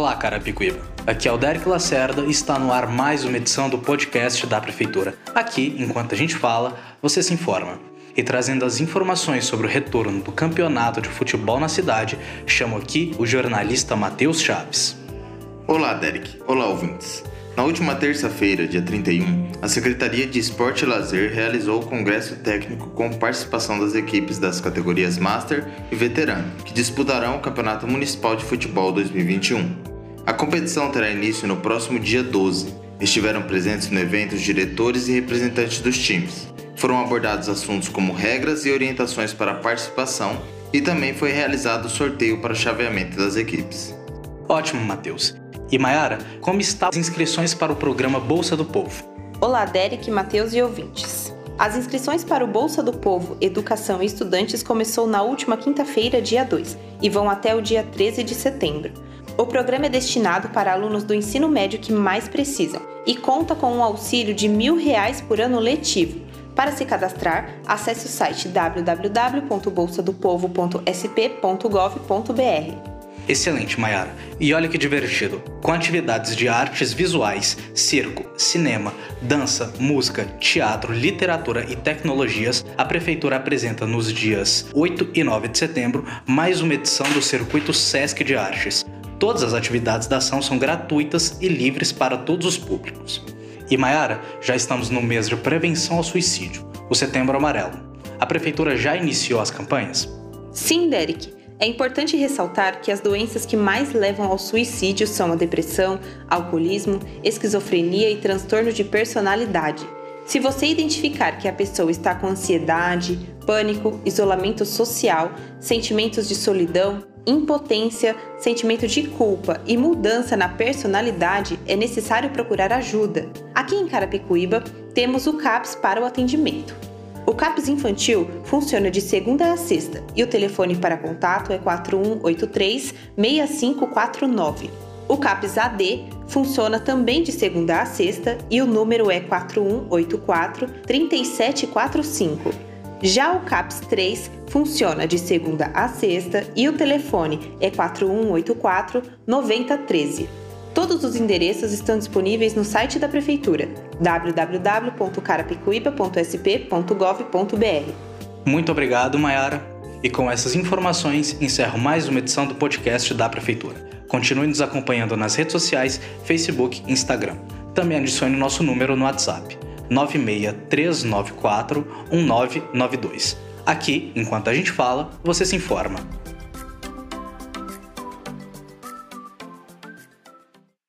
Olá, Carapicuíba. Aqui é o Derek Lacerda e está no ar mais uma edição do podcast da Prefeitura. Aqui, enquanto a gente fala, você se informa. E trazendo as informações sobre o retorno do campeonato de futebol na cidade, chamo aqui o jornalista Matheus Chaves. Olá, Derek. Olá, ouvintes. Na última terça-feira, dia 31, a Secretaria de Esporte e Lazer realizou o Congresso Técnico com participação das equipes das categorias Master e Veterano, que disputarão o Campeonato Municipal de Futebol 2021. A competição terá início no próximo dia 12. Estiveram presentes no evento os diretores e representantes dos times. Foram abordados assuntos como regras e orientações para a participação e também foi realizado o sorteio para o chaveamento das equipes. Ótimo, Matheus. E Mayara, como estão as inscrições para o programa Bolsa do Povo? Olá, Derek, Matheus e ouvintes. As inscrições para o Bolsa do Povo Educação e Estudantes começou na última quinta-feira, dia 2, e vão até o dia 13 de setembro. O programa é destinado para alunos do ensino médio que mais precisam e conta com um auxílio de mil reais por ano letivo. Para se cadastrar, acesse o site www.bolsadopovo.sp.gov.br. Excelente, Mayara. E olha que divertido. Com atividades de artes visuais, circo, cinema, dança, música, teatro, literatura e tecnologias, a Prefeitura apresenta nos dias 8 e 9 de setembro mais uma edição do Circuito Sesc de Artes. Todas as atividades da ação são gratuitas e livres para todos os públicos. E Mayara, já estamos no mês de prevenção ao suicídio, o Setembro Amarelo. A Prefeitura já iniciou as campanhas? Sim, Derek. É importante ressaltar que as doenças que mais levam ao suicídio são a depressão, alcoolismo, esquizofrenia e transtorno de personalidade. Se você identificar que a pessoa está com ansiedade, pânico, isolamento social, sentimentos de solidão, impotência, sentimento de culpa e mudança na personalidade, é necessário procurar ajuda. Aqui em Carapicuíba, temos o CAPS para o atendimento. O CAPS Infantil funciona de segunda a sexta e o telefone para contato é 4183 6549. O CAPS AD funciona também de segunda a sexta e o número é 4184 3745. Já o CAPS 3 funciona de segunda a sexta e o telefone é 4184 9013. Todos os endereços estão disponíveis no site da Prefeitura www.carapicuíba.sp.gov.br. Muito obrigado, Mayara. E com essas informações, encerro mais uma edição do podcast da Prefeitura. Continue nos acompanhando nas redes sociais, Facebook e Instagram. Também adicione nosso número no WhatsApp, 963941992. Aqui, enquanto a gente fala, você se informa.